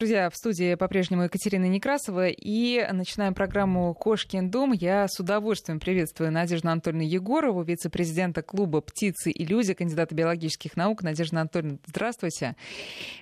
Друзья, в студии по-прежнему Екатерина Некрасова, и начинаем программу «Кошкин дом». Я с удовольствием приветствую Надежду Анатольевну Егорову, вице-президента клуба «Птицы и люди», кандидата биологических наук. Надежда Анатольевна, здравствуйте.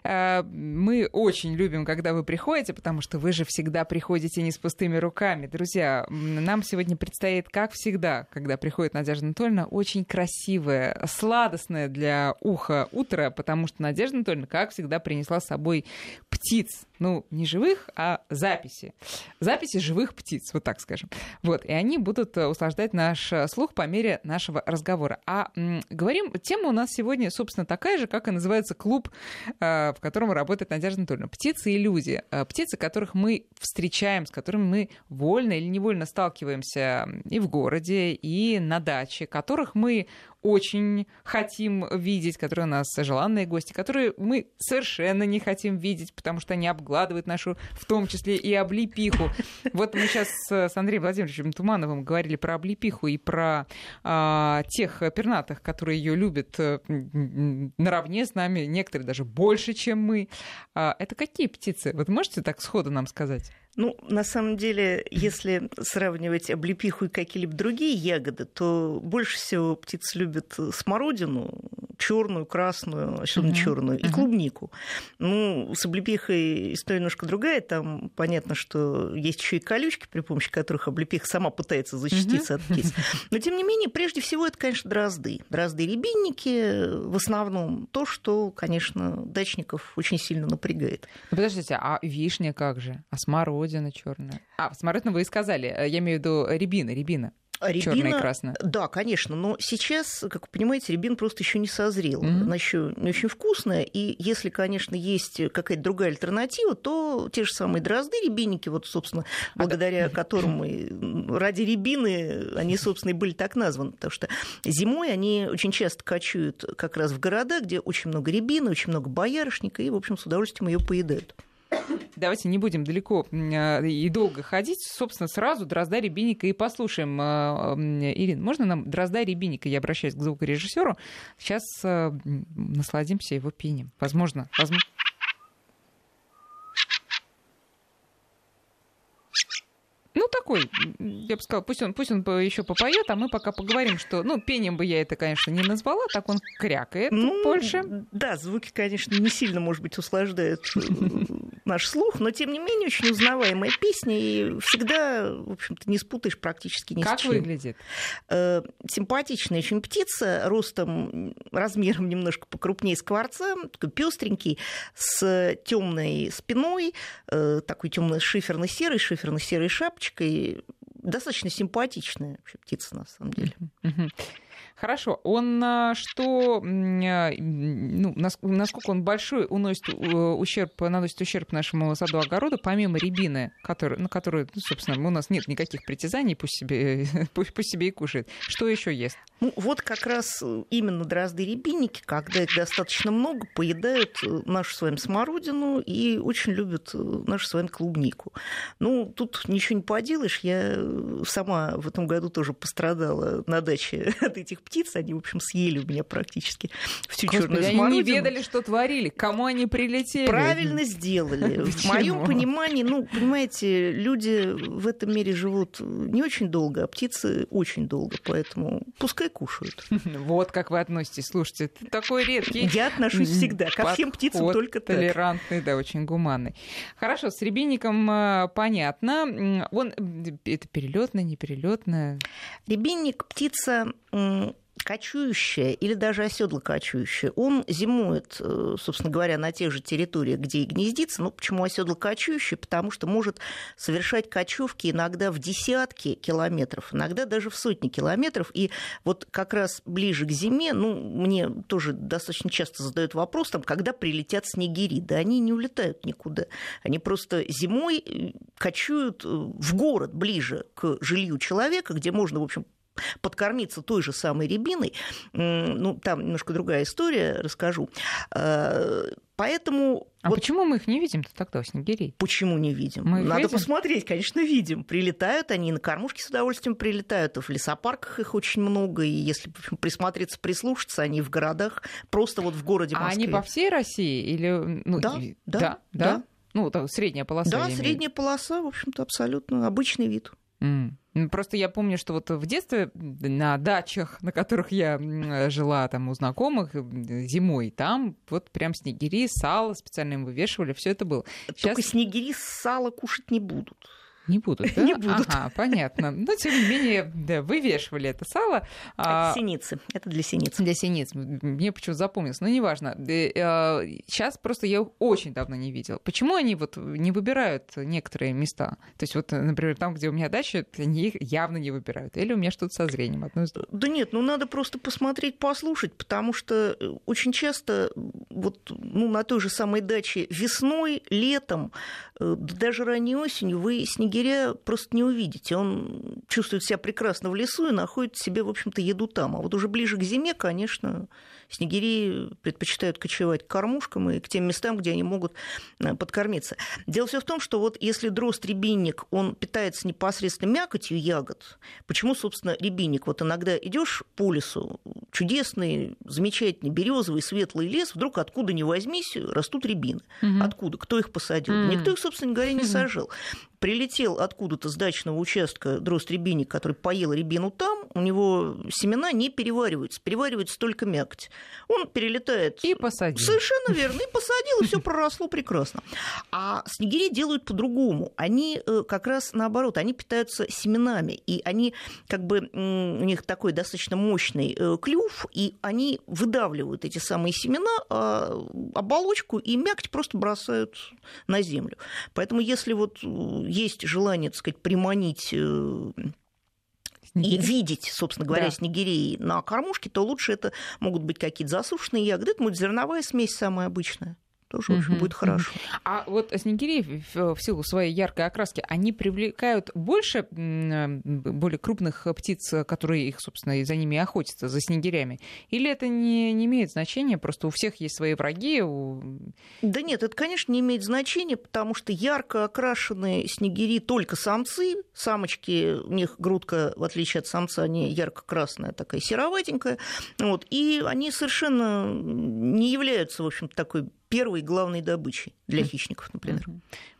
Э, мы очень любим, когда вы приходите, потому что вы же всегда приходите не с пустыми руками. Друзья, нам сегодня предстоит, как всегда, когда приходит Надежда Анатольевна, очень красивое, сладостное для уха утро, потому что Надежда Анатольевна, как всегда, принесла с собой птиц птиц. Ну, не живых, а записи. Записи живых птиц, вот так скажем. Вот, и они будут э, услаждать наш э, слух по мере нашего разговора. А м, говорим, тема у нас сегодня, собственно, такая же, как и называется клуб, э, в котором работает Надежда Анатольевна. Птицы и люди. Э, птицы, которых мы встречаем, с которыми мы вольно или невольно сталкиваемся и в городе, и на даче, которых мы очень хотим видеть, которые у нас желанные гости, которые мы совершенно не хотим видеть, потому что они обгладывают нашу, в том числе и облепиху. Вот мы сейчас с Андреем Владимировичем Тумановым говорили про облепиху и про а, тех пернатых, которые ее любят э, наравне с нами, некоторые даже больше, чем мы. А, это какие птицы? Вот можете так сходу нам сказать? Ну, на самом деле, если сравнивать облепиху и какие-либо другие ягоды, то больше всего птицы любят смородину, черную, красную, особенно uh-huh. черную, и клубнику. Ну, с облепихой история немножко другая. Там понятно, что есть еще и колючки, при помощи которых облепиха сама пытается защититься от птиц. Но, тем не менее, прежде всего, это, конечно, дрозды. Дрозды и рябинники в основном то, что, конечно, дачников очень сильно напрягает. Ну, подождите, а вишня как же? А смородина черная? А, смородина вы и сказали. Я имею в виду рябина, рябина. Рябина, Черная и красная. Да, конечно, но сейчас, как вы понимаете, рябин просто еще не созрел. Mm-hmm. Она еще не очень вкусная, и если, конечно, есть какая-то другая альтернатива, то те же самые дрозды, рябинники, вот, собственно, благодаря которым мы ради рябины они, собственно, и были так названы, потому что зимой они очень часто кочуют как раз в города, где очень много рябины, очень много боярышника, и, в общем, с удовольствием ее поедают. Давайте не будем далеко а, и долго ходить. Собственно, сразу Дрозда Рябинника и послушаем. А, Ирина, можно нам Дрозда Рябинника? Я обращаюсь к звукорежиссеру. Сейчас а, насладимся его пением. Возможно, возможно. Ну, такой, я бы сказала, пусть он, пусть он еще попоет, а мы пока поговорим, что, ну, пением бы я это, конечно, не назвала, так он крякает ну, больше. Да, звуки, конечно, не сильно, может быть, услаждают э, наш слух, но, тем не менее, очень узнаваемая песня, и всегда, в общем-то, не спутаешь практически ни как с чем. Как выглядит? Э, симпатичная очень птица, ростом, размером немножко покрупнее скворца, такой пестренький, с темной спиной, э, такой темно шиферно-серой, шиферно-серой шапочкой, птичкой, достаточно симпатичная вообще птица, на самом деле. Хорошо. Он а, что, а, ну, насколько он большой, уносит э, ущерб, наносит ущерб нашему саду огороду, помимо рябины, который, на которую, ну, собственно, у нас нет никаких притязаний, пусть себе, пусть, пусть себе и кушает. Что еще есть? Ну, вот как раз именно дрозды-рябинники, когда их достаточно много, поедают э, нашу с вами смородину и очень любят э, нашу с вами клубнику. Ну, тут ничего не поделаешь. Я сама в этом году тоже пострадала на даче от этих птиц, они, в общем, съели у меня практически всю Господи, черную смородину. они не ведали, что творили, кому они прилетели. Правильно сделали. В моем понимании, ну, понимаете, люди в этом мире живут не очень долго, а птицы очень долго, поэтому пускай кушают. Вот как вы относитесь. Слушайте, ты такой редкий. Я отношусь всегда ко всем птицам только так. Толерантный, да, очень гуманный. Хорошо, с рябинником э, понятно. Он это перелетная, не перелетная. Рябинник птица кочующая или даже оседло кочующая, он зимует, э, собственно говоря, на тех же территориях, где и гнездится. Ну, почему оседло кочующее? Потому что может совершать кочевки иногда в десятки километров, иногда даже в сотни километров. И вот как раз ближе к зиме, ну, мне тоже достаточно часто задают вопрос, там, когда прилетят снегири. Да они не улетают никуда. Они просто зимой э, кочуют э, в город ближе к жилью человека, где можно, в общем, подкормиться той же самой рябиной, ну, там немножко другая история, расскажу. Э, поэтому... А вот почему мы их не видим-то тогда, снегирей? Почему не видим? Мы Надо видим? посмотреть, конечно, видим. Прилетают они, на кормушки с удовольствием прилетают, в лесопарках их очень много, и если присмотреться, прислушаться, они в городах, просто вот в городе Москве. А они по всей России? Или... Ну, да, да, да, да. Ну, средняя полоса. Да, средняя полоса, в общем-то, абсолютно обычный вид. Mm. Просто я помню, что вот в детстве на дачах, на которых я жила там у знакомых зимой, там вот прям снегири, сало специально им вывешивали, все это было. Только Сейчас... снегири сало кушать не будут. Не будут, да? Не будут. Ага, понятно. Но, тем не менее, да, вывешивали это сало. Это а... синицы. Это для синиц. Для синиц. Мне почему-то запомнилось. Но неважно. Сейчас просто я их очень давно не видел. Почему они вот не выбирают некоторые места? То есть вот, например, там, где у меня дача, они их явно не выбирают. Или у меня что-то со зрением. Одно из. Да нет, ну надо просто посмотреть, послушать, потому что э, очень часто вот ну, на той же самой даче весной, летом, э, даже ранней осенью вы снеги снегиря просто не увидите. Он чувствует себя прекрасно в лесу и находит себе, в общем-то, еду там. А вот уже ближе к зиме, конечно, снегири предпочитают кочевать к кормушкам и к тем местам, где они могут э, подкормиться. Дело все в том, что вот если дрозд-рябинник, он питается непосредственно мякотью ягод, почему, собственно, рябинник? Вот иногда идешь по лесу, чудесный, замечательный березовый светлый лес, вдруг откуда ни возьмись, растут рябины. Угу. Откуда? Кто их посадил? Угу. Никто их, собственно говоря, не сажал прилетел откуда-то с дачного участка дрозд рябинник, который поел рябину там, у него семена не перевариваются, переваривается только мякоть. Он перелетает... И посадил. Совершенно верно, и посадил, и все проросло прекрасно. А снегири делают по-другому. Они э, как раз наоборот, они питаются семенами, и они как бы, у них такой достаточно мощный э, клюв, и они выдавливают эти самые семена, а оболочку и мякоть просто бросают на землю. Поэтому если вот есть желание, так сказать, приманить э, и видеть, собственно говоря, да. снегирей на кормушке, то лучше это могут быть какие-то засушенные ягоды, это будет зерновая смесь самая обычная тоже, в общем, будет хорошо. А вот снегири в силу своей яркой окраски, они привлекают больше более крупных птиц, которые их, собственно, и за ними охотятся, за снегирями? Или это не, не имеет значения, просто у всех есть свои враги? У... Да нет, это, конечно, не имеет значения, потому что ярко окрашенные снегири только самцы, самочки, у них грудка, в отличие от самца, они ярко-красная, такая сероватенькая, вот, и они совершенно не являются, в общем такой первой главной добычей для хищников, например.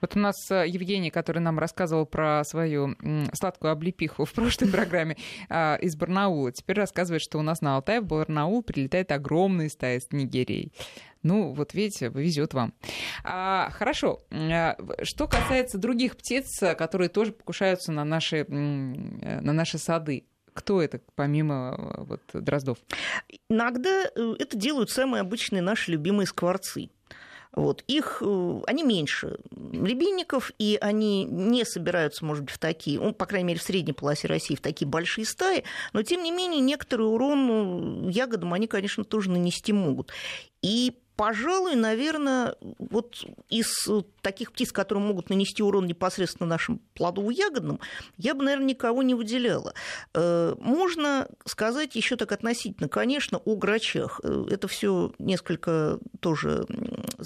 Вот у нас э, Евгений, который нам рассказывал про свою сладкую облепиху в прошлой программе а, из Барнаула, теперь рассказывает, что у нас на Алтай в Барнаул прилетает огромная стая снегирей. Ну, вот видите, везет вам. А, хорошо. А, что касается других птиц, которые тоже покушаются на наши, э, на наши сады, кто это, помимо э, вот, дроздов? Иногда это делают самые обычные наши любимые скворцы. Вот. Их, э, они меньше рябинников, и они не собираются, может быть, в такие, ну, по крайней мере, в средней полосе России, в такие большие стаи, но, тем не менее, некоторый урон ну, ягодам они, конечно, тоже нанести могут. И Пожалуй, наверное, вот из таких птиц, которые могут нанести урон непосредственно нашим плодово-ягодным, я бы, наверное, никого не выделяла. Э, можно сказать еще так относительно, конечно, о грачах. Э, это все несколько тоже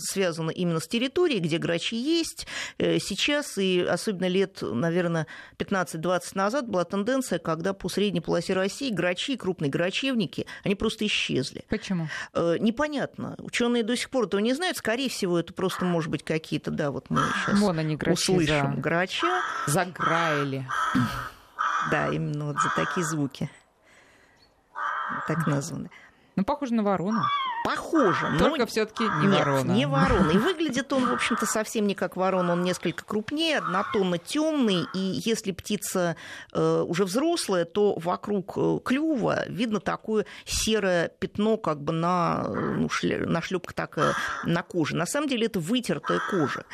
связано именно с территорией, где грачи есть. Э, сейчас, и особенно лет, наверное, 15-20 назад была тенденция, когда по средней полосе России грачи, крупные грачевники, они просто исчезли. Почему? Непонятно. Ученые ученые до сих пор этого не знают. Скорее всего, это просто, может быть, какие-то, да, вот мы сейчас Вон они, грачи, услышим за... грача. Заграили. Да, именно вот за такие звуки. Так названы. Ну, похоже на ворону. Похоже, Только но... все-таки не Нет, ворона. не ворона. И выглядит он, в общем-то, совсем не как ворона. Он несколько крупнее, однотонно темный. И если птица э, уже взрослая, то вокруг э, клюва видно такое серое пятно, как бы на, ну, шле... на шлепка такая на коже. На самом деле это вытертая кожа.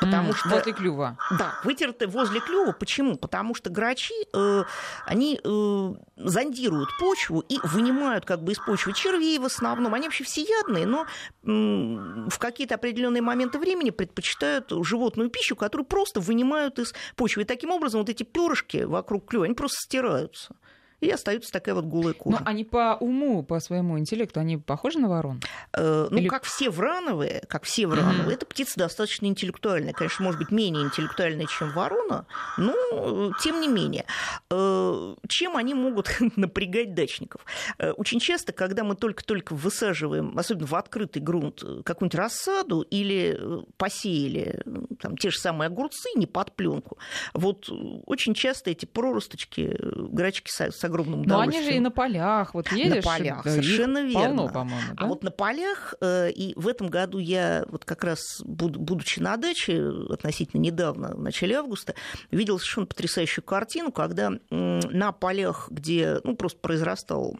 Потому mm, что... Возле клюва. Да, вытерты возле клюва. Почему? Потому что грачи, э, они э, зондируют почву и вынимают как бы из почвы червей в основном. Они вообще всеядные, но в какие-то определенные моменты времени предпочитают животную пищу, которую просто вынимают из почвы. И таким образом вот эти перышки вокруг клюва, они просто стираются. И остается такая вот голая кожа. Но они по уму, по своему интеллекту, они похожи на ворон? Э, ну, Или... как все врановые, как все врановые, mm-hmm. эта птица достаточно интеллектуальная. Конечно, может быть, менее интеллектуальная, чем ворона, но э, тем не менее. Э, чем они могут напрягать дачников? Э, очень часто, когда мы только-только высаживаем, особенно в открытый грунт, э, какую-нибудь рассаду или э, посеяли там, те же самые огурцы не под пленку, вот очень часто эти проросточки, грачки огромным удовольствием. Но они же и на полях, вот едешь. На полях, да, совершенно верно. Полно, по-моему, да? А вот на полях, и в этом году я вот как раз, будучи на даче относительно недавно, в начале августа, видел совершенно потрясающую картину, когда на полях, где ну, просто произрастал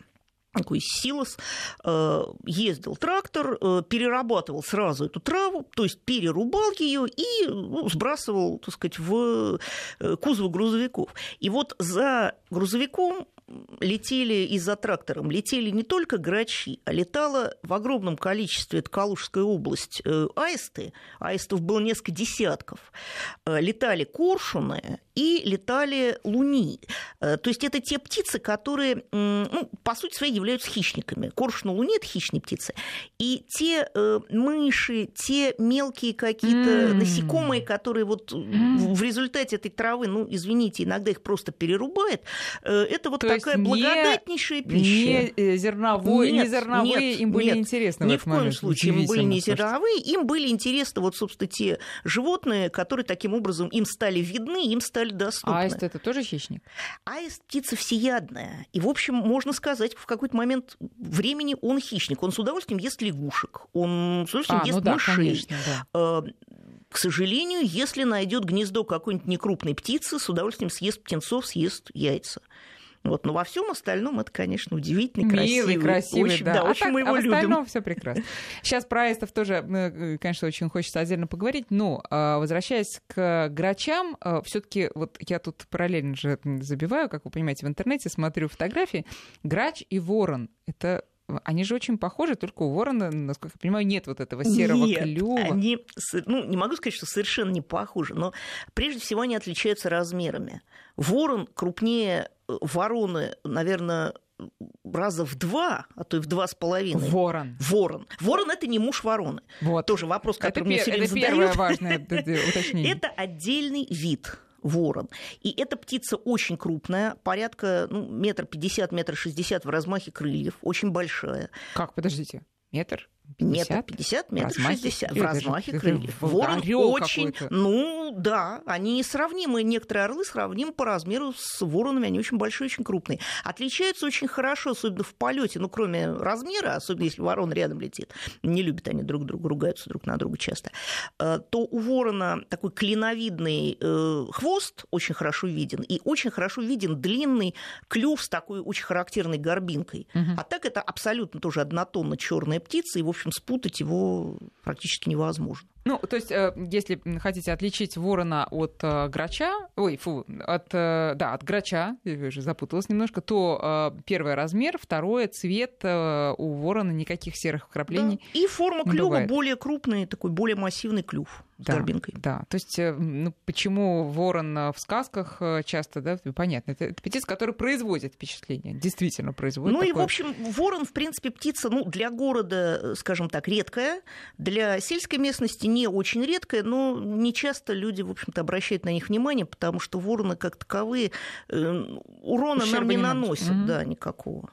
такой силос, э, ездил трактор, э, перерабатывал сразу эту траву, то есть перерубал ее и ну, сбрасывал, так сказать, в э, кузов грузовиков. И вот за грузовиком летели и за трактором летели не только грачи, а летала в огромном количестве, это Калужская область, аисты, аистов было несколько десятков, летали коршуны и летали луни. То есть это те птицы, которые, ну, по сути своей, являются хищниками. Коршун луни – это хищные птицы. И те э, мыши, те мелкие какие-то mm. насекомые, которые вот mm. в результате этой травы, ну, извините, иногда их просто перерубает, э, это вот То такая благодатнейшая пища. Не э, зерновой, нет, не зерновые нет, им были нет, интересны Ни в, в коем момент. случае им были не зерновые, им были интересны вот, собственно, те животные, которые таким образом им стали видны, им стали доступны. Аист – это тоже хищник? Аист – птица всеядная. И, в общем, можно сказать, в какой-то момент времени он хищник. Он с удовольствием ест лягушек, он с удовольствием а, ест ну да, мышей. Конечно, да. Э, к сожалению, если найдет гнездо какой-нибудь некрупной птицы, с удовольствием съест птенцов, съест яйца. Вот, но во всем остальном это, конечно, удивительный, красивый. красивый, очень, да. да а очень так, мы его а в остальном все прекрасно. Сейчас про аистов тоже, э, конечно, очень хочется отдельно поговорить, но а, возвращаясь к грачам, а, все таки вот я тут параллельно же забиваю, как вы понимаете, в интернете смотрю фотографии. Грач и ворон — это они же очень похожи, только у ворона, насколько я понимаю, нет вот этого серого нет, клюва. Они, ну, не могу сказать, что совершенно не похожи, но прежде всего они отличаются размерами. Ворон крупнее э, вороны, наверное, раза в два, а то и в два с половиной. Ворон. Ворон. Ворон это не муж вороны. Вот. Тоже вопрос, который это мне все время задают. Это первое важное уточнение. Это отдельный вид ворон. И эта птица очень крупная, порядка ну, метр пятьдесят, метр шестьдесят в размахе крыльев, очень большая. Как, подождите, метр? 50? Метр пятьдесят, метр шестьдесят. В размахе крыльев. Ворон очень... Ну, да, они сравнимы. Некоторые орлы сравнимы по размеру с воронами. Они очень большие, очень крупные. Отличаются очень хорошо, особенно в полете. Ну, кроме размера, особенно если ворон рядом летит. Не любят они друг друга, ругаются друг на друга часто. Э, то у ворона такой клиновидный э, хвост очень хорошо виден. И очень хорошо виден длинный клюв с такой очень характерной горбинкой. Угу. А так это абсолютно тоже однотонно черная птица. И, в общем, спутать его практически невозможно. Ну, то есть, э, если хотите отличить ворона от э, грача, ой, фу, от, э, да, от грача, я уже запуталась немножко, то первый размер, второе цвет у ворона никаких серых вкраплений. Да. И форма клюва более крупный, такой более массивный клюв с да, горбинкой. Да, то есть, ну, почему ворон в сказках часто, да, понятно, это, это птица, которая производит впечатление, действительно производит. Ну такое... и, в общем, ворон, в принципе, птица, ну, для города, скажем так, редкая, для сельской местности не очень редкая, но не часто люди, в общем-то, обращают на них внимание, потому что вороны как таковые э, урона Ущерба нам не, не наносят, угу. да, никакого.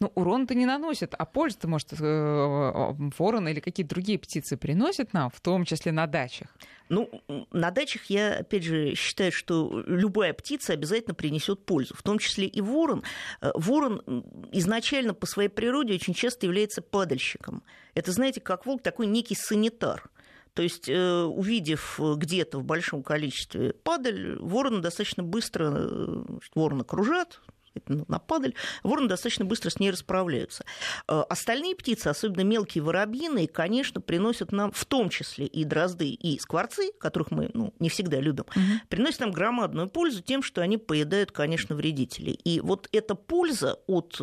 Ну, урон-то не наносит, а пользу-то, может, э, ворон или какие-то другие птицы приносят нам, в том числе на дачах. Ну, на дачах я, опять же, считаю, что любая птица обязательно принесет пользу, в том числе и ворон. Э, ворон изначально по своей природе очень часто является падальщиком. Это, знаете, как волк, такой некий санитар. То есть, э, увидев где-то в большом количестве падаль, вороны достаточно быстро, э, вороны кружат, на падаль, вороны достаточно быстро с ней расправляются. Э, остальные птицы, особенно мелкие воробьиные, конечно, приносят нам в том числе и дрозды, и скворцы, которых мы ну, не всегда любим, угу. приносят нам громадную пользу тем, что они поедают, конечно, вредителей. И вот эта польза от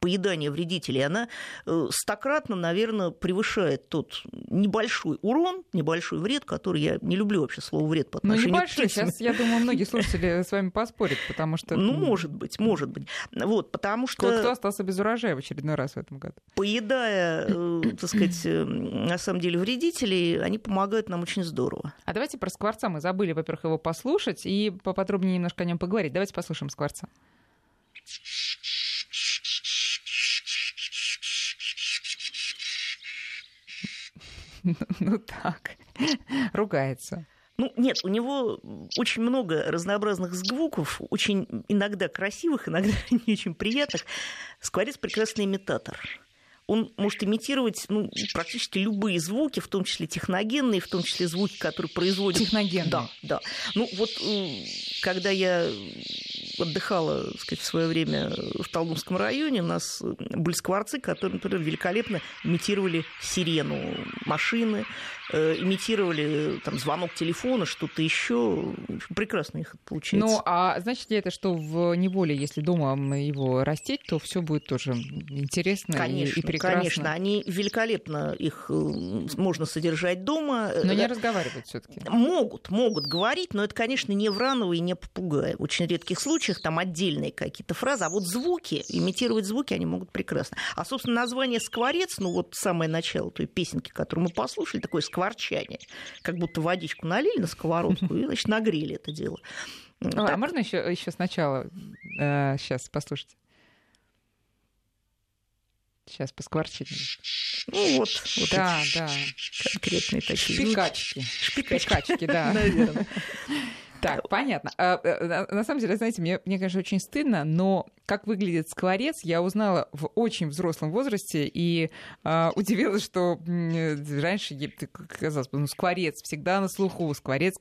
поедания вредителей, она э, стократно, наверное, превышает тот небольшой урон, небольшой вред, который я не люблю вообще слово вред по ну, отношению ну, небольшой. к Сейчас, я думаю, многие слушатели с вами поспорят, потому что... Ну, может быть, может быть. Вот, потому что... Кто остался без урожая в очередной раз в этом году? Поедая, э, так сказать, э, на самом деле вредителей, они помогают нам очень здорово. А давайте про Скворца. Мы забыли, во-первых, его послушать и поподробнее немножко о нем поговорить. Давайте послушаем Скворца. Ну так, ругается. Ну, нет, у него очень много разнообразных звуков, очень иногда красивых, иногда не очень приятных. Скворец прекрасный имитатор он может имитировать ну, практически любые звуки, в том числе техногенные, в том числе звуки, которые производят... Техногенные. Да, да. Ну вот когда я отдыхала, так сказать, в свое время в Талдумском районе, у нас были скворцы, которые, например, великолепно имитировали сирену машины, э, имитировали там, звонок телефона, что-то еще. Прекрасно их получается. Ну, а значит ли это, что в неволе, если дома его растить, то все будет тоже интересно конечно, и, и прекрасно? Конечно, они великолепно их э, можно содержать дома. Но не разговаривать все таки Могут, могут говорить, но это, конечно, не враново и не попугай. В очень редких случаях там отдельные какие-то фразы, а вот звуки, имитировать звуки они могут прекрасно. А, собственно, название «Скворец», ну вот самое начало той песенки, которую мы послушали, такое скворчание, как будто водичку налили на сковородку и, значит, нагрели это дело. А, а можно еще, еще сначала? Э, сейчас, послушайте. Сейчас поскворчить. Ну вот, вот да, да. Конкретные такие. Шпикачки. Шпикачки, да. Наверное. Так, понятно. А, э, на самом деле, знаете, мне, мне, конечно, очень стыдно, но как выглядит скворец, я узнала в очень взрослом возрасте и а, удивилась, что раньше казалось бы, ну, скворец всегда на слуху, скворец.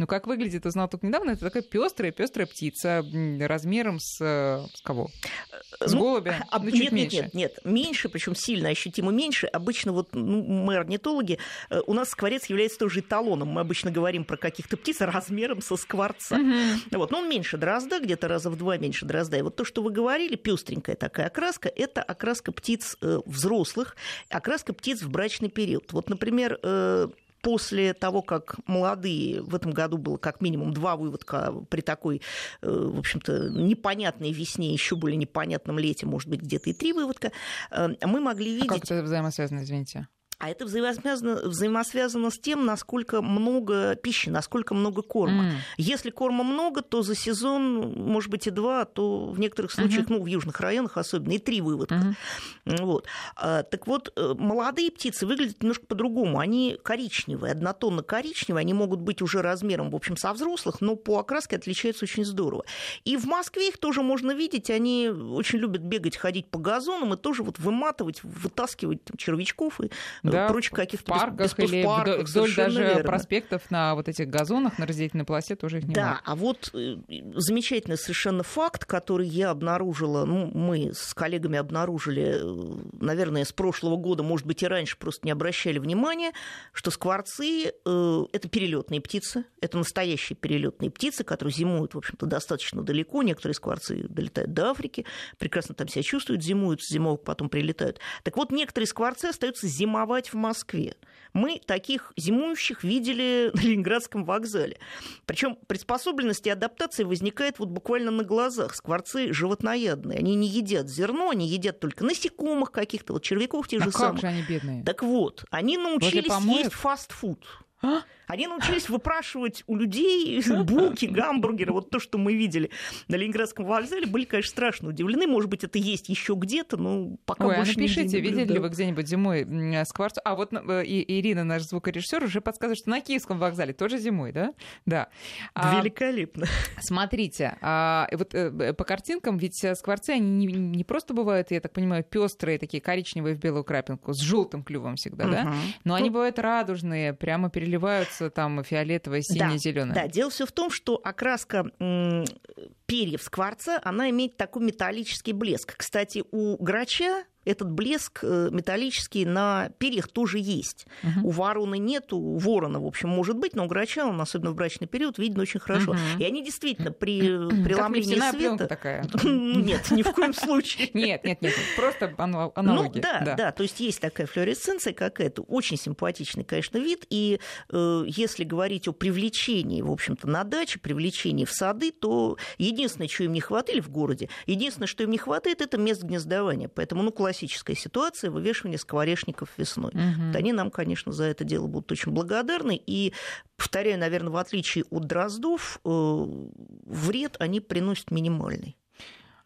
Но как выглядит, узнал только недавно, это такая пестрая, пестрая птица размером с, с кого? С ну, голубя? А, ну, чуть нет, меньше. нет, нет, нет, меньше, причем сильно ощутимо меньше. Обычно вот ну, мы орнитологи, э, у нас скворец является тоже эталоном. Мы обычно говорим про каких-то птиц размером со скворца. Угу. Вот, но он меньше дрозда, где-то раза в два меньше дрозда. И вот то, что вы говорили, пестренькая такая окраска, это окраска птиц э, взрослых, окраска птиц в брачный период. Вот, например, э, после того, как молодые, в этом году было как минимум два выводка при такой, э, в общем-то, непонятной весне, еще более непонятном лете, может быть, где-то и три выводка, э, мы могли видеть... А как это взаимосвязано, извините? А это взаимосвязано, взаимосвязано с тем, насколько много пищи, насколько много корма. Mm. Если корма много, то за сезон, может быть, и два, а то в некоторых случаях, uh-huh. ну, в южных районах особенно, и три выводка. Uh-huh. Вот. А, так вот, э, молодые птицы выглядят немножко по-другому. Они коричневые, однотонно коричневые. Они могут быть уже размером, в общем, со взрослых, но по окраске отличаются очень здорово. И в Москве их тоже можно видеть. Они очень любят бегать, ходить по газонам и тоже вот выматывать, вытаскивать там, червячков и да, прочих каких-то парках без, или парках, вдоль даже верно. проспектов на вот этих газонах на разделительной полосе тоже их не Да, а вот э, замечательный совершенно факт, который я обнаружила, ну, мы с коллегами обнаружили, э, наверное, с прошлого года, может быть, и раньше просто не обращали внимания, что скворцы э, это перелетные птицы, это настоящие перелетные птицы, которые зимуют, в общем-то, достаточно далеко. Некоторые скворцы долетают до Африки, прекрасно там себя чувствуют, зимуют, зимовок потом прилетают. Так вот, некоторые скворцы остаются зимовать зимовать в Москве. Мы таких зимующих видели на Ленинградском вокзале. Причем приспособленность и адаптация возникает вот буквально на глазах. Скворцы животноядные. Они не едят зерно, они едят только насекомых каких-то, вот червяков тех а же как самых. же они бедные? Так вот, они научились есть фастфуд. А? Они научились выпрашивать у людей булки, гамбургеры. Вот то, что мы видели на Ленинградском вокзале, были, конечно, страшно удивлены. Может быть, это есть еще где-то, но пока Ой, а больше а напишите, видели ли вы где-нибудь зимой скворцу? А вот э, и, Ирина, наш звукорежиссер, уже подсказывает, что на Киевском вокзале тоже зимой, да? Да. А, Великолепно. Смотрите, а, вот э, по картинкам, ведь скворцы, они не, не просто бывают, я так понимаю, пестрые, такие коричневые в белую крапинку, с желтым клювом всегда, угу. да? Но они ну бывают радужные, прямо переливаются там фиолетовое, синее, да, зеленое. Да, дело все в том, что окраска перьев скворца, она имеет такой металлический блеск. Кстати, у грача этот блеск э, металлический на перьях тоже есть. Угу. У вороны нету, у ворона, в общем, может быть, но у грача он, особенно в брачный период, видно очень хорошо. Угу. И они действительно при преломлении света... такая. Нет, ни в коем случае. Нет, нет, нет, просто аналогия. Ну да, да, то есть есть такая флуоресценция, как это. Очень симпатичный, конечно, вид. И э, если говорить о привлечении, в общем-то, на даче, привлечении в сады, то единственное, чего им не хватает в городе, единственное, что им не хватает, это мест гнездования. Поэтому, ну, классическая ситуация вывешивания скворечников весной. Угу. Вот они нам, конечно, за это дело будут очень благодарны. И, повторяю, наверное, в отличие от дроздов, э, вред они приносят минимальный.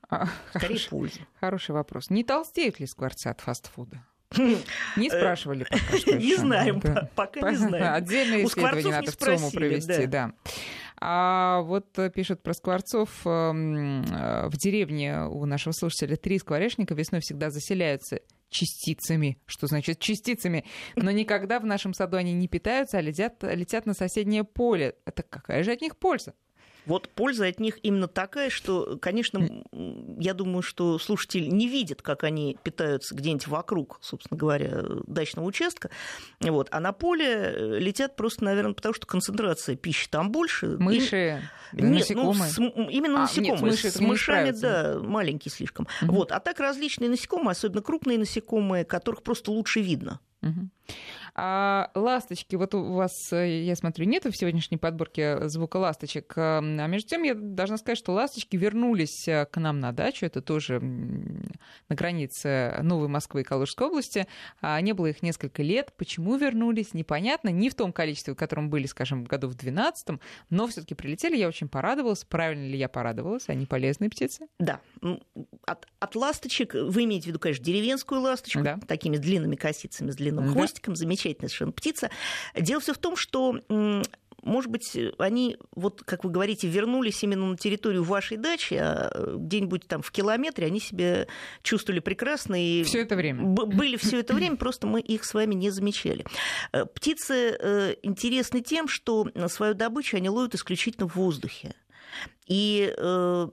А, Скорее хороший, пользу. Хороший вопрос. Не толстеют ли скворцы от фастфуда? Не спрашивали пока что. Не знаем, пока не знаем. Отдельное исследование надо в ЦОМу провести, да. А вот э, пишут про скворцов эм, э, в деревне у нашего слушателя три скворечника весной всегда заселяются частицами. Что значит частицами? Но никогда в нашем саду они не питаются, а летят, летят на соседнее поле. Это какая же от них польза? Вот польза от них именно такая, что, конечно, я думаю, что слушатель не видит, как они питаются где-нибудь вокруг, собственно говоря, дачного участка. Вот. А на поле э, летят просто, наверное, потому что концентрация пищи там больше. Мыши, и... нет, ну, с, именно а, насекомые. Нет, мыши с мышами, да, маленькие слишком. Угу. Вот. А так различные насекомые, особенно крупные насекомые, которых просто лучше видно. Угу. А ласточки, вот у вас, э, я смотрю, нету в сегодняшней подборке звука ласточек. А между тем, я должна сказать, что ласточки вернулись э, к нам на дачу. Это тоже на границе Новой Москвы и Калужской области. А не было их несколько лет. Почему вернулись, непонятно. Не в том количестве, в котором были, скажем, году в 12 но все таки прилетели. Я очень порадовалась. Правильно ли я порадовалась? Они полезные птицы? Да. От, от ласточек, вы имеете в виду, конечно, деревенскую ласточку, да. такими длинными косицами, с длинным да. хвостиком, замечательная совершенно птица. Дело все в том, что может быть, они, вот как вы говорите, вернулись именно на территорию вашей дачи, а где-нибудь там в километре они себя чувствовали прекрасно и все это время были все это время, просто мы их с вами не замечали. Э, птицы э, интересны тем, что свою добычу они ловят исключительно в воздухе. И э,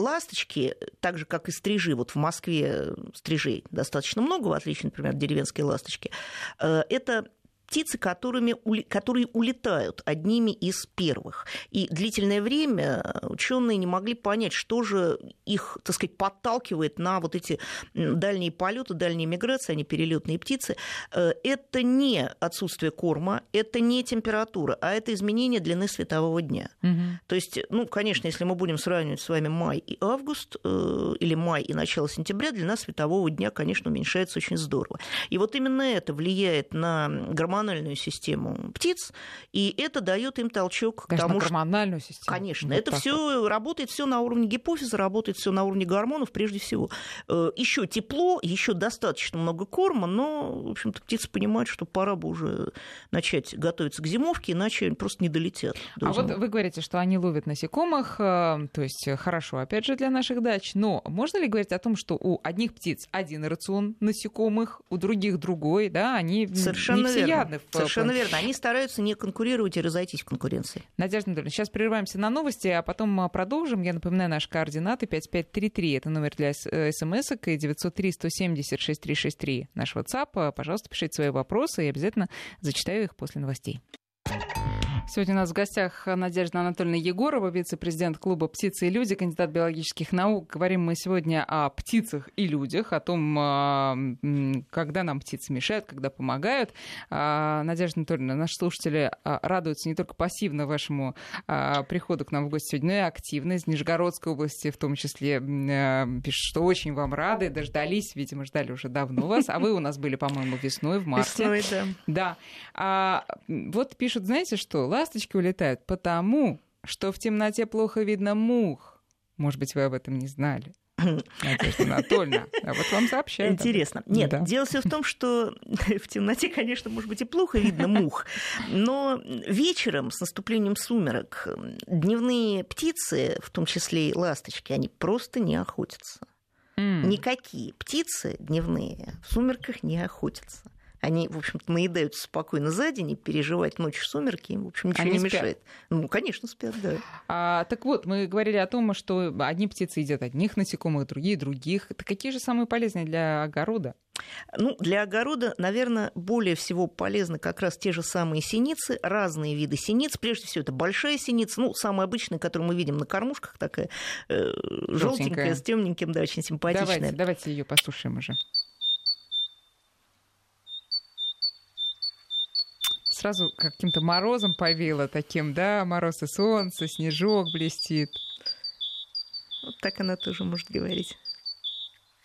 ласточки, так же, как и стрижи, вот в Москве стрижей достаточно много, в отличие, например, от деревенской ласточки, э, это птицы, которыми, которые улетают одними из первых. И длительное время ученые не могли понять, что же их, так сказать, подталкивает на вот эти дальние полеты, дальние миграции, они перелетные птицы. Э, это не отсутствие корма, это не температура, а это изменение длины светового дня. Угу. То есть, ну, конечно, если мы будем сравнивать с вами май и август, э, или май и начало сентября, длина светового дня, конечно, уменьшается очень здорово. И вот именно это влияет на гормональную гормональную систему птиц, и это дает им толчок Конечно, к тому, гормональную систему. Конечно, вот это все вот. работает все на уровне гипофиза, работает все на уровне гормонов прежде всего. Э, еще тепло, еще достаточно много корма, но, в общем-то, птицы понимают, что пора бы уже начать готовиться к зимовке, иначе они просто не долетят. До а вот вы говорите, что они ловят насекомых, э, то есть хорошо, опять же, для наших дач, но можно ли говорить о том, что у одних птиц один рацион насекомых, у других другой, да, они Совершенно не всеядны верно. Совершенно верно. Они стараются не конкурировать и разойтись в конкуренции. Надежда Анатольевна, сейчас прерываемся на новости, а потом а, продолжим. Я напоминаю, наши координаты 5533. Это номер для э, смс и 903 170 6363 наш WhatsApp. Пожалуйста, пишите свои вопросы и обязательно зачитаю их после новостей. Сегодня у нас в гостях Надежда Анатольевна Егорова, вице-президент клуба «Птицы и люди», кандидат биологических наук. Говорим мы сегодня о птицах и людях, о том, а, когда нам птицы мешают, когда помогают. А, Надежда Анатольевна, наши слушатели а, радуются не только пассивно вашему приходу к нам в гости сегодня, но и активно. Из Нижегородской области в том числе пишут, что очень вам рады, дождались, видимо, ждали уже давно вас. А вы у нас были, по-моему, весной, в марте. Весной, да. Да. Вот пишут, знаете что, ласточки улетают потому, что в темноте плохо видно мух. Может быть, вы об этом не знали. Надежда Анатольевна, а вот вам сообщают. Интересно. Нет, да. дело все в том, что в темноте, конечно, может быть и плохо видно мух, но вечером с наступлением сумерок дневные птицы, в том числе и ласточки, они просто не охотятся. Никакие птицы дневные в сумерках не охотятся. Они, в общем-то, наедаются спокойно за день и переживать ночью сумерки им, в общем, ничего Они не спят. мешает. Ну, конечно, спят, да. А, так вот, мы говорили о том, что одни птицы едят одних насекомых, другие других. Это какие же самые полезные для огорода? Ну, для огорода, наверное, более всего полезны как раз те же самые синицы, разные виды синиц. Прежде всего, это большая синица, ну, самая обычная, которую мы видим на кормушках, такая э, желтенькая, с темненьким, да, очень симпатичная. Давайте, давайте ее послушаем уже. Сразу каким-то морозом повеяло таким, да, мороз и солнце, снежок блестит. Вот так она тоже может говорить.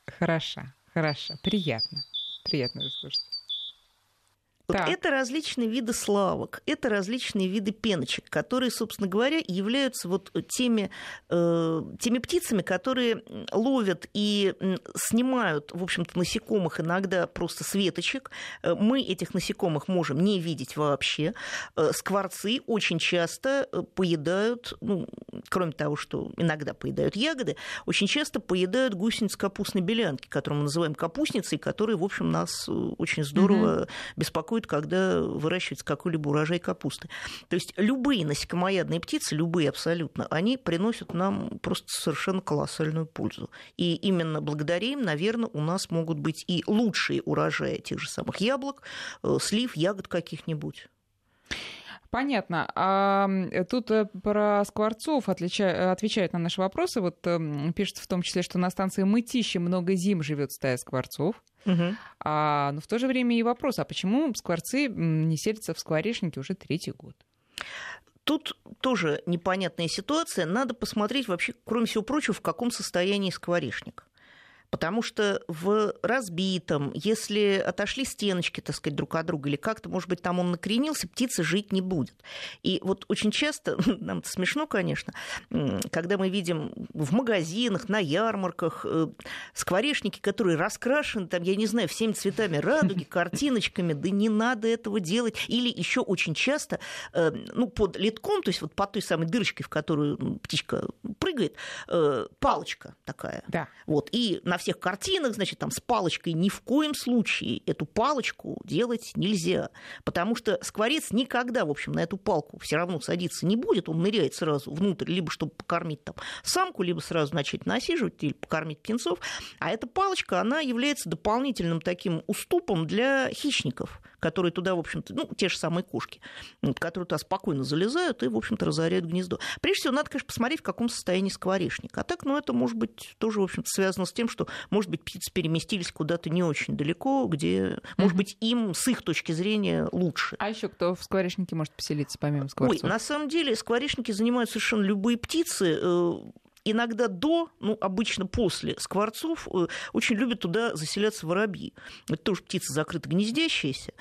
Хорошо, хорошо, приятно. Приятно слушать. Вот это различные виды славок, это различные виды пеночек, которые, собственно говоря, являются вот теми, э, теми птицами, которые ловят и снимают, в общем-то, насекомых иногда просто с веточек. Э, мы этих насекомых можем не видеть вообще. Э, скворцы очень часто э, поедают, ну, кроме того, что иногда поедают ягоды, очень часто поедают гусениц капустной белянки, которую мы называем капустницей, которые, в общем, нас очень здорово mm-hmm. беспокоят беспокоит, когда выращивается какой-либо урожай капусты. То есть любые насекомоядные птицы, любые абсолютно, они приносят нам просто совершенно колоссальную пользу. И именно благодаря им, наверное, у нас могут быть и лучшие урожаи тех же самых яблок, э, слив, ягод каких-нибудь. Понятно. А тут э, про скворцов отлича... отвечают на наши вопросы. Вот эм, пишется в том числе, что на станции Мытищи много зим живет стая скворцов. Угу. А, но в то же время и вопрос, а почему скворцы не селятся в скворечнике уже третий год? Тут тоже непонятная ситуация. Надо посмотреть вообще, кроме всего прочего, в каком состоянии скворечник. Потому что в разбитом, если отошли стеночки, так сказать, друг от друга, или как-то, может быть, там он накренился, птица жить не будет. И вот очень часто, нам это смешно, конечно, когда мы видим в магазинах, на ярмарках э, скворечники, которые раскрашены, там, я не знаю, всеми цветами радуги, картиночками, да не надо этого делать. Или еще очень часто, э, ну, под литком, то есть вот под той самой дырочкой, в которую птичка прыгает, э, палочка такая. Да. Вот. И на всех картинах, значит, там с палочкой ни в коем случае эту палочку делать нельзя, потому что скворец никогда, в общем, на эту палку все равно садиться не будет, он ныряет сразу внутрь, либо чтобы покормить там самку, либо сразу начать насиживать или покормить птенцов, а эта палочка, она является дополнительным таким уступом для хищников, которые туда, в общем-то, ну, те же самые кошки, которые туда спокойно залезают и, в общем-то, разоряют гнездо. Прежде всего, надо, конечно, посмотреть, в каком состоянии скворечник. А так, ну, это может быть тоже, в общем-то, связано с тем, что может быть, птицы переместились куда-то не очень далеко, где, может быть, им с их точки зрения лучше. А еще кто в скворечнике может поселиться помимо скворцов? Ой, на самом деле скворечники занимают совершенно любые птицы э, иногда до, ну, обычно после скворцов, э, очень любят туда заселяться воробьи. Это тоже птицы закрыто гнездящиеся.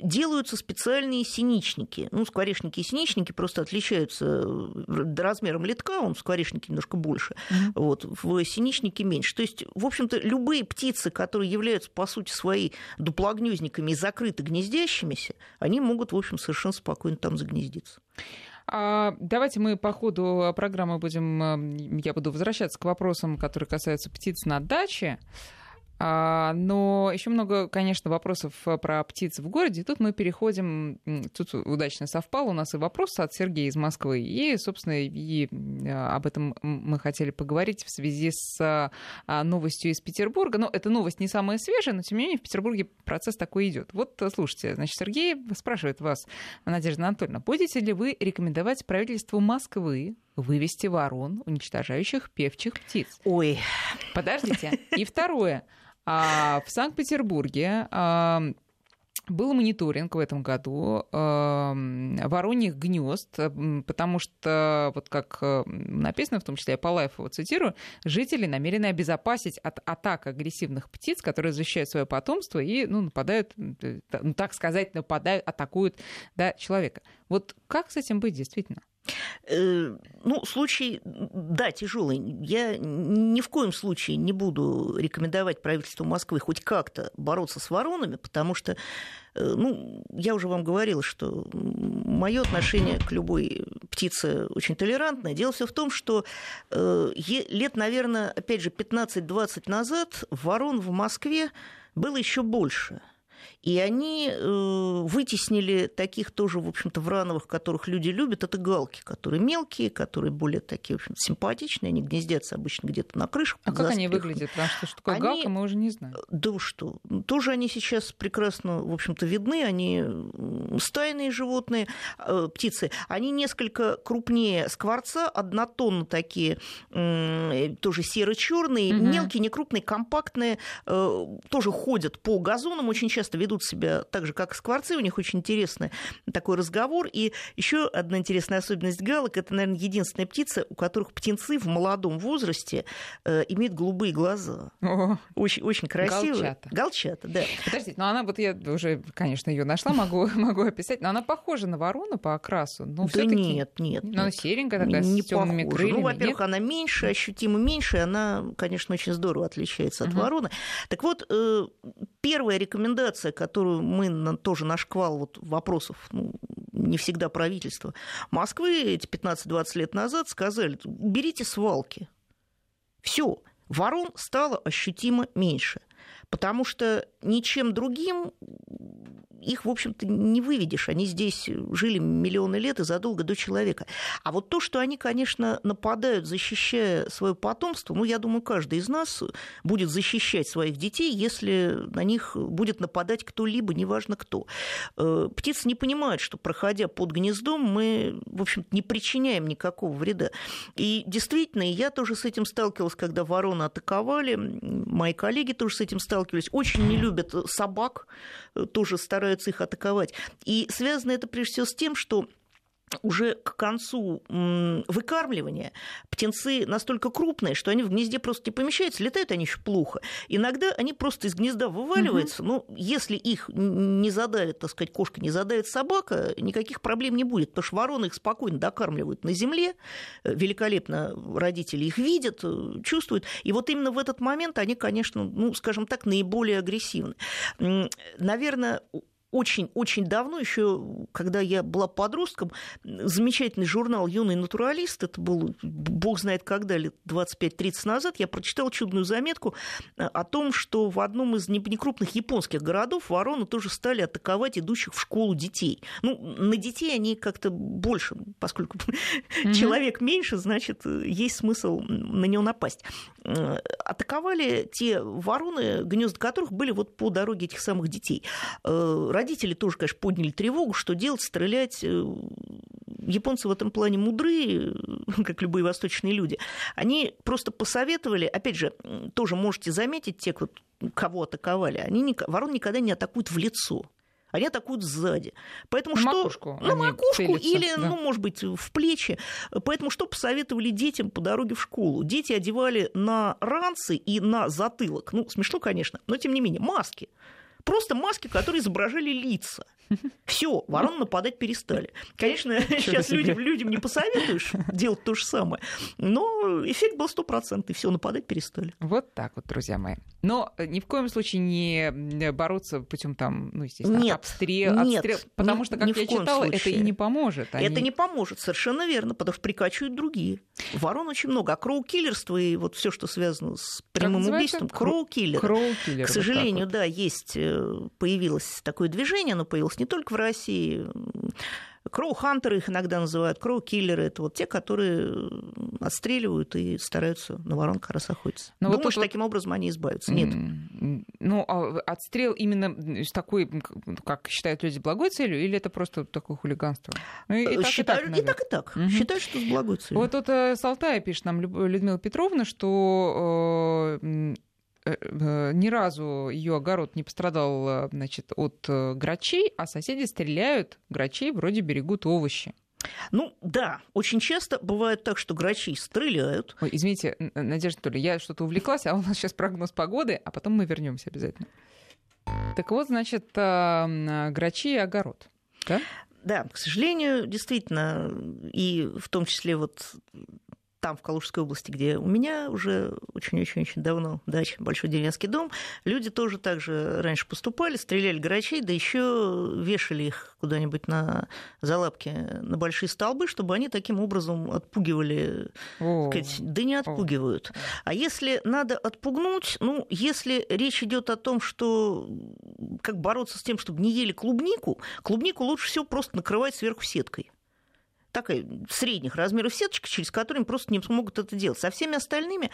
Делаются специальные синичники. Ну, скворечники и синичники просто отличаются э, размером литка, он в скворечнике немножко больше, mm-hmm. вот, в синичнике меньше. То есть, в общем-то, любые птицы, которые являются, по сути, своей дуплогнездниками и закрыто гнездящимися, они могут, в общем, совершенно спокойно там загнездиться. А, давайте мы по ходу программы будем, я буду возвращаться к вопросам, которые касаются птиц на даче. А, но еще много, конечно, вопросов э, про птиц в городе. тут мы переходим, тут удачно совпало, у нас и вопрос от Сергея из Москвы, и, собственно, и об этом мы хотели поговорить в связи с а, новостью из Петербурга. Но эта новость не самая свежая, но, тем не менее, в Петербурге процесс такой идет. Вот, э, слушайте, значит, Сергей спрашивает вас, Надежда Анатольевна, будете ли вы рекомендовать правительству Москвы вывести ворон, уничтожающих певчих птиц? Ой. Подождите. И второе. А в Санкт-Петербурге был мониторинг в этом году э, вороньих гнезд, потому что, вот как написано, в том числе я Палаев его цитирую, жители намерены обезопасить от атак агрессивных птиц, которые защищают свое потомство и ну, нападают, э, ну, так сказать, нападают, атакуют да, человека. Вот как с этим быть действительно? Э, ну, случай, да, тяжелый. Я ни в коем случае не буду рекомендовать правительству Москвы хоть как-то бороться с воронами, потому что, э, ну, я уже вам говорила, что мое отношение к любой птице очень толерантное. Дело все в том, что э, лет, наверное, опять же, 15-20 назад ворон в Москве было еще больше – И они э, вытеснили таких тоже, в общем-то, врановых, которых люди любят. Это галки, которые мелкие, которые более такие, в общем симпатичные. Они гнездятся обычно где-то на крышах. А как они выглядят? Потому что, что такое они... галка, мы уже не знаем. Да что. Тоже они сейчас прекрасно, в общем-то, видны. Они стайные животные, э, птицы. Они несколько крупнее скворца, однотонно такие, тоже серо-черные, угу. мелкие, некрупные, компактные, э, тоже ходят по газонам, очень часто ведут ведут себя так же, как скворцы, у них очень интересный такой разговор. И еще одна интересная особенность галок, это, наверное, единственная птица, у которых птенцы в молодом возрасте э, имеют голубые глаза. О, очень, очень красивые. Галчата. Галчата, да. Подождите, но она вот я уже, конечно, ее нашла, могу, могу описать, но она похожа на ворону по окрасу. Но да нет, нет. Но она серенькая такая, не с темными похожа. крыльями. Ну, во-первых, нет? она меньше, ощутимо меньше, она, конечно, очень здорово отличается от угу. вороны. Так вот, э, первая рекомендация, которую мы тоже на шквал вот вопросов, ну, не всегда правительства. Москвы эти 15-20 лет назад сказали, берите свалки. Все, ворон стало ощутимо меньше, потому что ничем другим их, в общем-то, не выведешь. Они здесь жили миллионы лет и задолго до человека. А вот то, что они, конечно, нападают, защищая свое потомство, ну, я думаю, каждый из нас будет защищать своих детей, если на них будет нападать кто-либо, неважно кто. Э, птицы не понимают, что, проходя под гнездом, мы, в общем не причиняем никакого вреда. И действительно, я тоже с этим сталкивалась, когда вороны атаковали, мои коллеги тоже с этим сталкивались. Очень не любят собак, э, тоже стараются их атаковать. И связано это прежде всего с тем, что уже к концу выкармливания птенцы настолько крупные, что они в гнезде просто не помещаются, летают они еще плохо. Иногда они просто из гнезда вываливаются, угу. но если их не задавит, так сказать, кошка не задавит собака, никаких проблем не будет, потому что вороны их спокойно докармливают на земле, э, великолепно родители их видят, э, чувствуют, и вот именно в этот момент они, конечно, ну, скажем так, наиболее агрессивны. Наверное, очень-очень давно, еще когда я была подростком, замечательный журнал «Юный натуралист», это был, бог знает когда, лет 25-30 назад, я прочитала чудную заметку э, о том, что в одном из некрупных японских городов вороны тоже стали атаковать идущих в школу детей. Ну, на детей они как-то больше, поскольку mm-hmm. человек меньше, значит, есть смысл на него напасть. Э, атаковали те вороны, гнезда которых были вот по дороге этих самых детей э, родители тоже, конечно, подняли тревогу, что делать, стрелять. Э, японцы в этом плане мудрые, как любые восточные люди. Они просто посоветовали, опять же, тоже можете заметить, те, кого атаковали, они, ворон никогда не атакуют в лицо они атакуют сзади. Поэтому на что... макушку. На макушку целятся, или, да. ну, может быть, в плечи. Поэтому что посоветовали детям по дороге в школу? Дети одевали на ранцы и на затылок. Ну, смешно, конечно, но тем не менее, маски. Просто маски, которые изображали лица. Все, ворон нападать перестали. Конечно, сейчас людям, людям не посоветуешь делать то же самое, но эффект был стопроцентный, все, нападать перестали. Вот так вот, друзья мои. Но ни в коем случае не бороться путем там, ну, естественно, нет, обстрел, нет, отстрел, потому что, как я читала, случае. это и не поможет. Они... Это не поможет, совершенно верно, потому что прикочёвывают другие. Ворон очень много, а crow-killer ство и вот все, что связано с прямым убийством, crow-killer. Crow-killer. К сожалению, вот да, есть, э, появилось такое движение, оно появилось не только в России. Кроу-хантеры их иногда называют, кроу-киллеры. Это вот те, которые отстреливают и стараются на ворон как раз охотиться. Но вот что вот... таким образом они избавятся. Нет. Ну, а отстрел именно с такой, как считают люди, благой целью, или это просто такое хулиганство? Ну, и, и, Считаю, так, и, так, и так, и так. Угу. Считаю, что с благой целью. Вот тут э, с Алтая пишет нам Людмила Петровна, что э, ни разу ее огород не пострадал э, значит, от грачей, а соседи стреляют грачей, вроде берегут овощи. Ну да, очень часто бывает так, что грачи стреляют. Ой, извините, Надежда Анатольевна, я что-то увлеклась, а у нас сейчас прогноз погоды, а потом мы вернемся обязательно. Так вот, значит, грачи и огород. Да? Да, к сожалению, действительно, и в том числе вот там, в Калужской области, где у меня уже очень-очень-очень давно дача, большой деревенский дом, люди тоже так же раньше поступали, стреляли грачей, да еще вешали их куда-нибудь на залапки, на большие столбы, чтобы они таким образом отпугивали, О, сказать, да не отпугивают. О. А если надо отпугнуть, ну, если речь идет о том, что как бороться с тем, чтобы не ели клубнику, клубнику лучше всего просто накрывать сверху сеткой такая средних размеров сеточка, через которую просто не смогут это делать. Со всеми остальными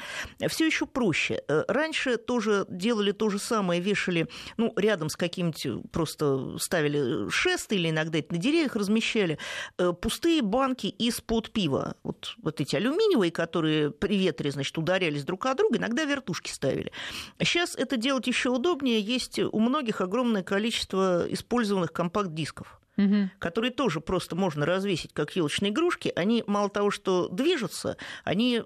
все еще проще. Э, раньше тоже делали то же самое, вешали ну, рядом с каким-нибудь, просто ставили шесты или иногда это на деревьях размещали, э, пустые банки из-под пива. Вот, вот эти алюминиевые, которые при ветре, значит, ударялись друг от друга, иногда вертушки ставили. Сейчас это делать еще удобнее. Есть у многих огромное количество использованных компакт-дисков угу. которые тоже просто можно развесить как елочные игрушки. Они мало того, что движутся, они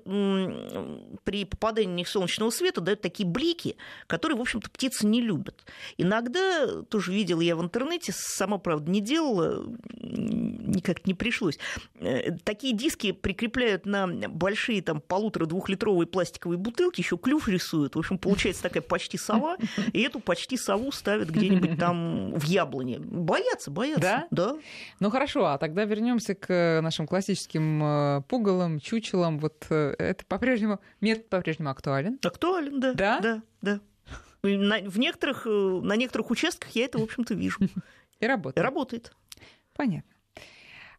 при попадании на них солнечного света дают такие блики, которые, в общем-то, птицы не любят. Иногда, тоже видела я в интернете, сама, правда, не делала, никак не пришлось, э, такие диски прикрепляют на большие там полутора-двухлитровые пластиковые бутылки, еще клюв рисуют. В общем, получается такая почти сова, и эту почти сову ставят где-нибудь там в яблоне. Боятся, боятся. Да? Да? Ну хорошо, а тогда вернемся к нашим классическим э, пугалам, чучелам. Вот э, это по-прежнему метод по-прежнему актуален? Актуален, да. Да? Да, да. На, в некоторых, э, на некоторых участках я это, в общем-то, вижу. И работает. И работает. Понятно.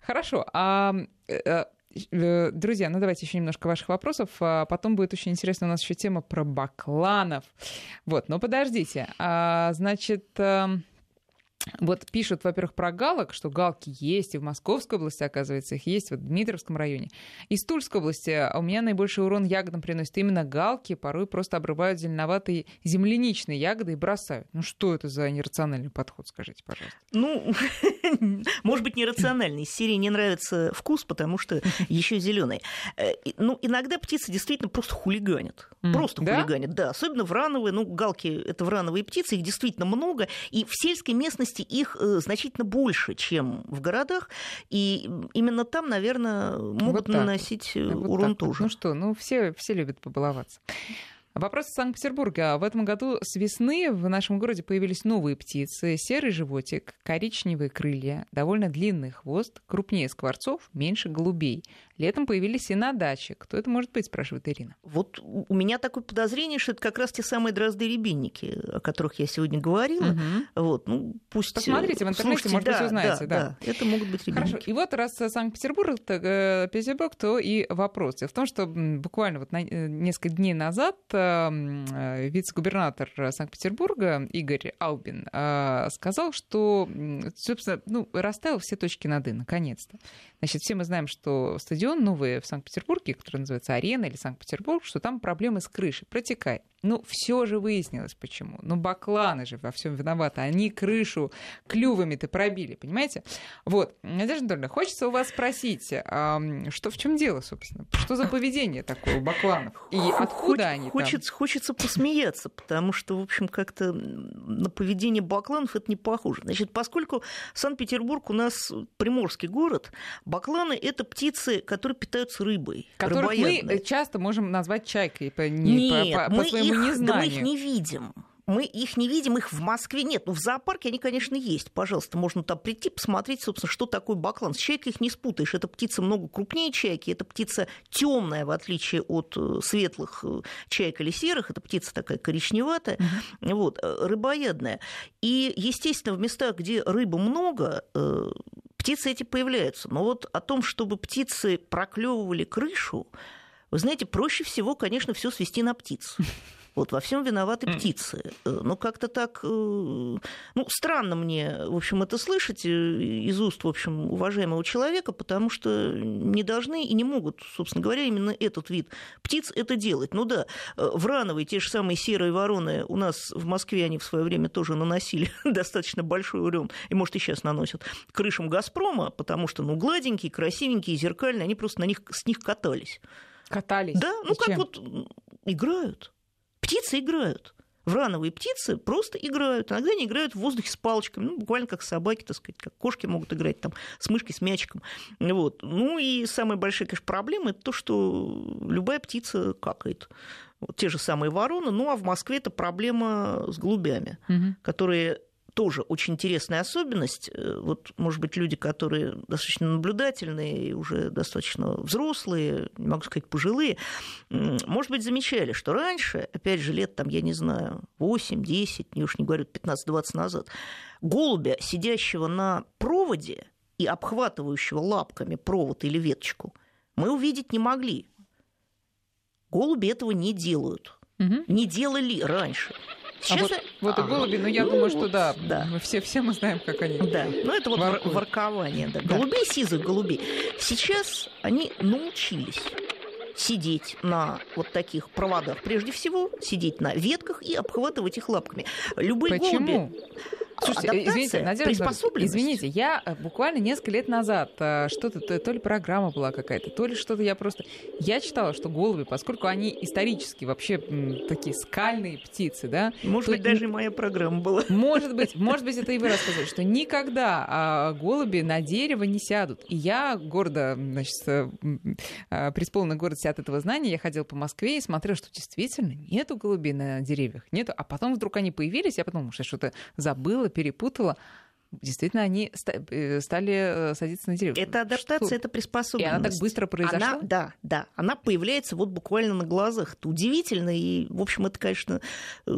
Хорошо. А Друзья, ну давайте еще немножко ваших вопросов. А потом будет очень интересно у нас еще тема про бакланов. Вот, но подождите. А, значит, эм, вот пишут, во-первых, про галок, что галки есть, и в Московской области, оказывается, их есть, вот в Дмитровском районе. И в Тульской области а у меня наибольший урон ягодам приносит именно галки, порой просто обрывают зеленоватые земляничные ягоды и бросают. Ну что это за нерациональный подход, скажите, пожалуйста? Ну, может быть, нерациональный. Из серии не нравится вкус, потому что еще зеленый. Э, ну, иногда птицы действительно просто хулиганят. Просто хулиганят, да. Особенно врановые, ну, галки — это врановые птицы, их действительно много. И в сельской местности местности их э, значительно больше, чем в городах, и именно там, наверное, могут вот наносить вот урон так. тоже. Ну что, ну все, все любят побаловаться. Вопрос из Санкт-Петербурга. В этом году с весны в нашем городе появились новые птицы. Серый животик, коричневые крылья, довольно длинный хвост, крупнее скворцов, меньше голубей. Летом появились и на даче. Кто это может быть, спрашивает Ирина. Вот у меня такое подозрение, что это как раз те самые дрозды-рябинники, о которых я сегодня говорила. Угу. Вот, ну, пусть... Посмотрите в интернете, Слушайте, может да, быть, узнаете. Да, да. да, это могут быть рябинники. Хорошо, и вот раз Санкт-Петербург, э, Петербург, то и вопрос. Дело в том, что буквально вот на, э, несколько дней назад э, вице-губернатор Санкт-Петербурга Игорь Аубин сказал, что, собственно, ну, расставил все точки над «и», наконец-то. Значит, все мы знаем, что стадион новый в Санкт-Петербурге, который называется «Арена» или Санкт-Петербург, что там проблемы с крышей, протекает. Ну, все же выяснилось, почему. Ну, бакланы же во всем виноваты. Они крышу клювами-то пробили, понимаете? Вот. Надежда Анатольевна, хочется у вас спросить, а, что в чем дело, собственно? Что за поведение такое у бакланов? И откуда Хоть, они хочется, там? Хочется посмеяться, потому что, в общем, как-то на поведение бакланов это не похоже. Значит, поскольку Санкт-Петербург у нас приморский город, бакланы — это птицы, которые питаются рыбой. Которых мы часто можем назвать чайкой по, не, Нет, по, по, по своему их. Да мы их не видим мы их не видим, их в Москве нет. Ну, в зоопарке они, конечно, есть. Пожалуйста, можно там прийти, посмотреть, собственно, что такое баклан. С чайкой их не спутаешь. Это птица много крупнее чайки, это птица темная, в отличие от э, светлых э, чаек или серых. Это птица такая коричневатая, mm-hmm. вот, э, рыбоядная. И, естественно, в местах, где рыбы много, птицы эти появляются. Но вот о том, чтобы птицы проклевывали крышу, вы знаете, проще всего, конечно, все свести на птиц. Вот во всем виноваты птицы. Э, ну, как-то так... Э, ну, странно мне, в общем, это слышать э, из уст, в общем, уважаемого человека, потому что не должны и не могут, собственно говоря, именно этот вид птиц это делать. Ну да, врановые, те же самые серые вороны, у нас в Москве они в свое время тоже наносили достаточно большой урон, и, может, и сейчас наносят, крышам «Газпрома», потому что, ну, гладенькие, красивенькие, зеркальные, они просто на них, с них катались. Катались? Да, ну, как вот играют. Птицы играют. Врановые птицы просто играют. Иногда они играют в воздухе с палочками, ну, буквально как собаки, так сказать, как кошки могут играть там с мышкой, с мячиком. Вот. Ну и самая большая, конечно, проблема это то, что любая птица какает. Вот те же самые вороны. Ну а в Москве это проблема с голубями, угу. которые тоже очень интересная особенность. Э, вот, может быть, люди, которые достаточно наблюдательные и уже достаточно взрослые, не могу сказать, пожилые, может быть, замечали, что раньше, опять же, лет, там, я не знаю, 8-10, не уж не говорю, 15-20 назад, голубя, сидящего на проводе и обхватывающего лапками провод или веточку, мы увидеть не могли. Голуби этого не делают. Угу. Не делали раньше. Сейчас... А вот, вот и голуби, ну я ну, думаю, что да, да. Мы все, все мы знаем, как они. Да, ну это вот Воркуют. воркование, да. да. Голубей, сизых голубей. Сейчас они научились сидеть на вот таких проводах, прежде всего, сидеть на ветках и обхватывать их лапками. Любые Почему? голуби Слушайте, извините, Надежда, извините, я э, буквально несколько лет назад э, что-то, то ли программа была какая-то, то ли что-то я просто... Я читала, что голуби, поскольку они исторически вообще такие скальные птицы, да... Может быть, даже моя программа была. Может быть, может быть, это и вы рассказывали, что никогда а, голуби на дерево не сядут. И я гордо, значит, э, а, преисполнена гордости от этого знания, я ходила по Москве и смотрела, что действительно нету голубей на деревьях, нету. А потом вдруг они появились, я подумала, что что-то забыла, перепутала действительно они э, стали э, садиться на деревья. Это адаптация, что? это приспособленность. И она так быстро произошла? Она, да, да. Она появляется вот буквально на глазах. Это удивительно, и, в общем, это, конечно, э,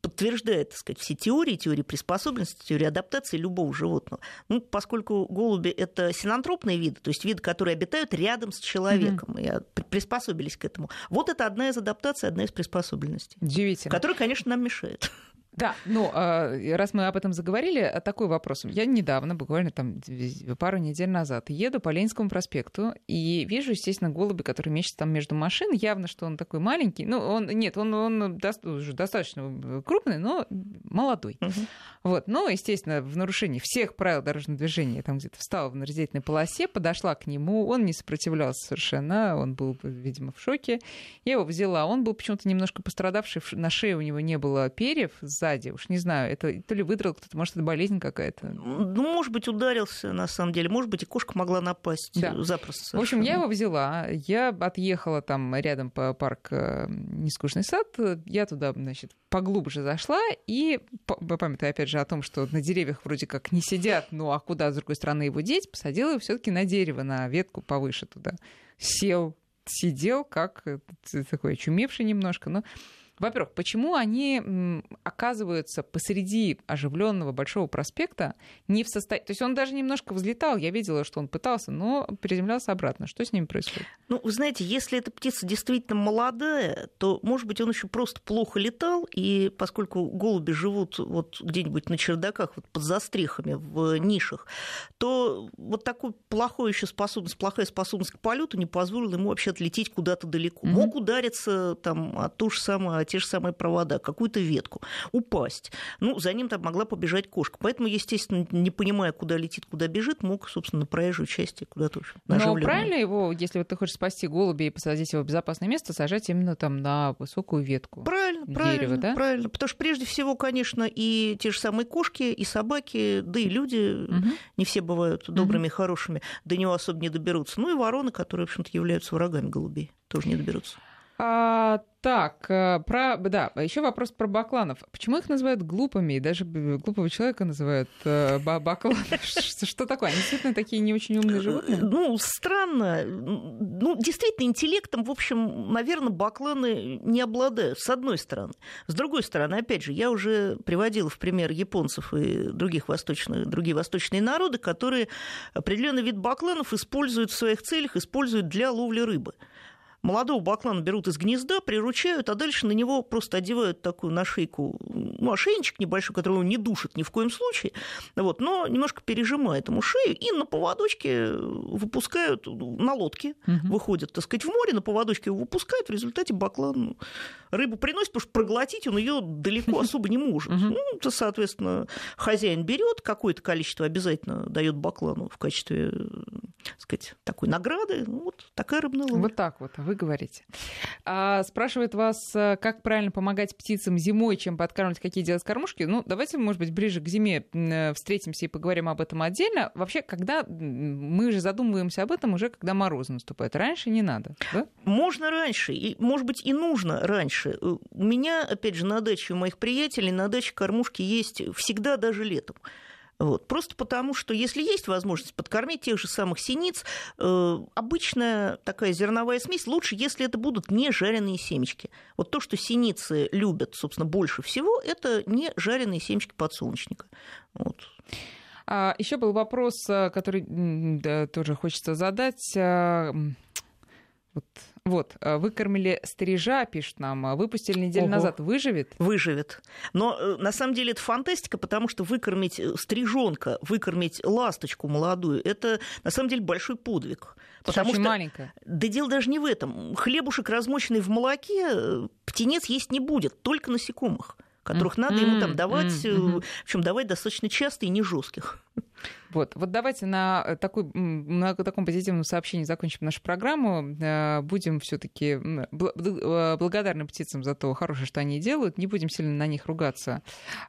подтверждает, так сказать, все теории, теории приспособленности, теории адаптации любого животного. Ну, поскольку голуби — это синантропные виды, то есть виды, которые обитают рядом с человеком, mm-hmm. и приспособились к этому. Вот это одна из адаптаций, одна из приспособленностей. Удивительно. Которая, конечно, нам мешает. Да, ну, а, раз мы об этом заговорили, а такой вопрос. Я недавно, буквально там пару недель назад, еду по Ленинскому проспекту и вижу, естественно, голуби, которые мечется там между машин. Явно, что он такой маленький. Ну, он, нет, он, он уже достаточно крупный, но молодой. Угу. Вот, но, естественно, в нарушении всех правил дорожного движения, там где-то встала в нарезительной полосе, подошла к нему, он не сопротивлялся совершенно, он был, видимо, в шоке. Я его взяла, он был почему-то немножко пострадавший, на шее у него не было перьев за сзади. Уж не знаю, это то ли выдрал кто-то, может, это болезнь какая-то. Ну, может быть, ударился, на самом деле. Может быть, и кошка могла напасть да. запросто. Совершенно. В общем, я его взяла. Я отъехала там рядом по парк э, Нескучный сад. Я туда, значит, поглубже зашла и, памятая опять же о том, что на деревьях вроде как не сидят, ну а куда, с другой стороны, его деть, посадила его все таки на дерево, на ветку повыше туда. Сел, сидел, как э, такой очумевший немножко, но во-первых, почему они оказываются посреди оживленного большого проспекта не в состоянии... То есть он даже немножко взлетал, я видела, что он пытался, но приземлялся обратно. Что с ними происходит? Ну, вы знаете, если эта птица действительно молодая, то, может быть, он еще просто плохо летал, и поскольку голуби живут вот где-нибудь на чердаках, вот под застрехами, в нишах, то вот такой плохой еще способность, плохая способность к полету не позволила ему вообще отлететь куда-то далеко. Mm-hmm. Мог удариться там от ту же самую те же самые провода, какую-то ветку, упасть. Ну, за ним там могла побежать кошка. Поэтому, естественно, не понимая, куда летит, куда бежит, мог, собственно, на проезжую часть куда-то Но правильно его, если вот ты хочешь спасти голубя и посадить его в безопасное место, сажать именно там на высокую ветку? Правильно, дерева, правильно, да? правильно. Потому что прежде всего, конечно, и те же самые кошки, и собаки, да и люди, угу. не все бывают добрыми и хорошими, до него особо не доберутся. Ну и вороны, которые, в общем-то, являются врагами голубей, тоже не доберутся. А, так, э, про, да, еще вопрос про бакланов. Почему их называют глупыми? даже глупого человека называют э, бакланов. Что, что такое? Они действительно такие не очень умные животные? Ну, странно. Ну, действительно, интеллектом, в общем, наверное, бакланы не обладают, с одной стороны. С другой стороны, опять же, я уже приводила в пример японцев и других восточных, другие восточные народы, которые определенный вид бакланов используют в своих целях, используют для ловли рыбы молодого баклана берут из гнезда, приручают, а дальше на него просто одевают такую нашейку, ну, ошейничек небольшой, который не душит ни в коем случае, вот, но немножко пережимает ему шею, и на поводочке выпускают, на лодке угу. выходят, так сказать, в море, на поводочке его выпускают, в результате баклан ну, рыбу приносит, потому что проглотить он ее далеко особо не может. Угу. Ну, то, соответственно, хозяин берет какое-то количество, обязательно дает баклану в качестве, так сказать, такой награды. Ну, вот такая рыбная ловля. Вот так вот. Вы говорите. А, спрашивает вас, э, как правильно помогать птицам зимой, чем подкармливать, какие делать кормушки. Ну, давайте, может быть, ближе к зиме э, встретимся и поговорим об этом отдельно. Вообще, когда мы же задумываемся об этом уже, когда мороз наступает. Раньше не надо, да? Можно раньше, и, может быть, и нужно раньше. У меня, опять же, на даче у моих приятелей, на даче кормушки есть всегда, даже летом. Вот. Просто потому, что если есть возможность подкормить тех же самых синиц, э, обычная такая зерновая смесь лучше, если это будут не жареные семечки. Вот то, что синицы любят, собственно, больше всего, это не жареные семечки подсолнечника. Вот. А, еще был вопрос, э, который да, тоже хочется задать. Вот вот, э, выкормили стрижа, пишет нам, а выпустили неделю Ого. назад. Выживет? Выживет. Но э, на самом деле это фантастика, потому что выкормить э, стрижонка, выкормить ласточку молодую, это на самом деле большой подвиг. Потому Очень что маленькая. Да дело даже не в этом. Хлебушек, размоченный в молоке, птенец есть не будет, только насекомых которых mm-hmm. надо ему там давать, mm-hmm. в общем, давать достаточно часто и не жестких. Вот, вот давайте на, э, такой, на таком позитивном сообщении закончим нашу программу. Э, будем все-таки благодарны птицам за то хорошее, что они делают. Не будем сильно на них ругаться,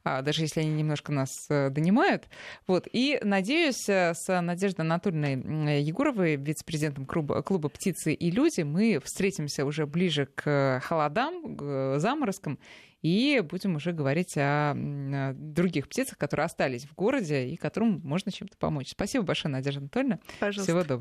а, даже если они немножко нас донимают. Вот, и надеюсь, с Надеждой Анатольевной Егоровой, вице-президентом клуба, клуба «Птицы и люди», мы встретимся уже ближе к холодам, к заморозкам, и будем уже говорить о других птицах, которые остались в городе и которым можно чем-то помочь. Спасибо большое, Надежда Анатольевна. Пожалуйста. Всего доброго.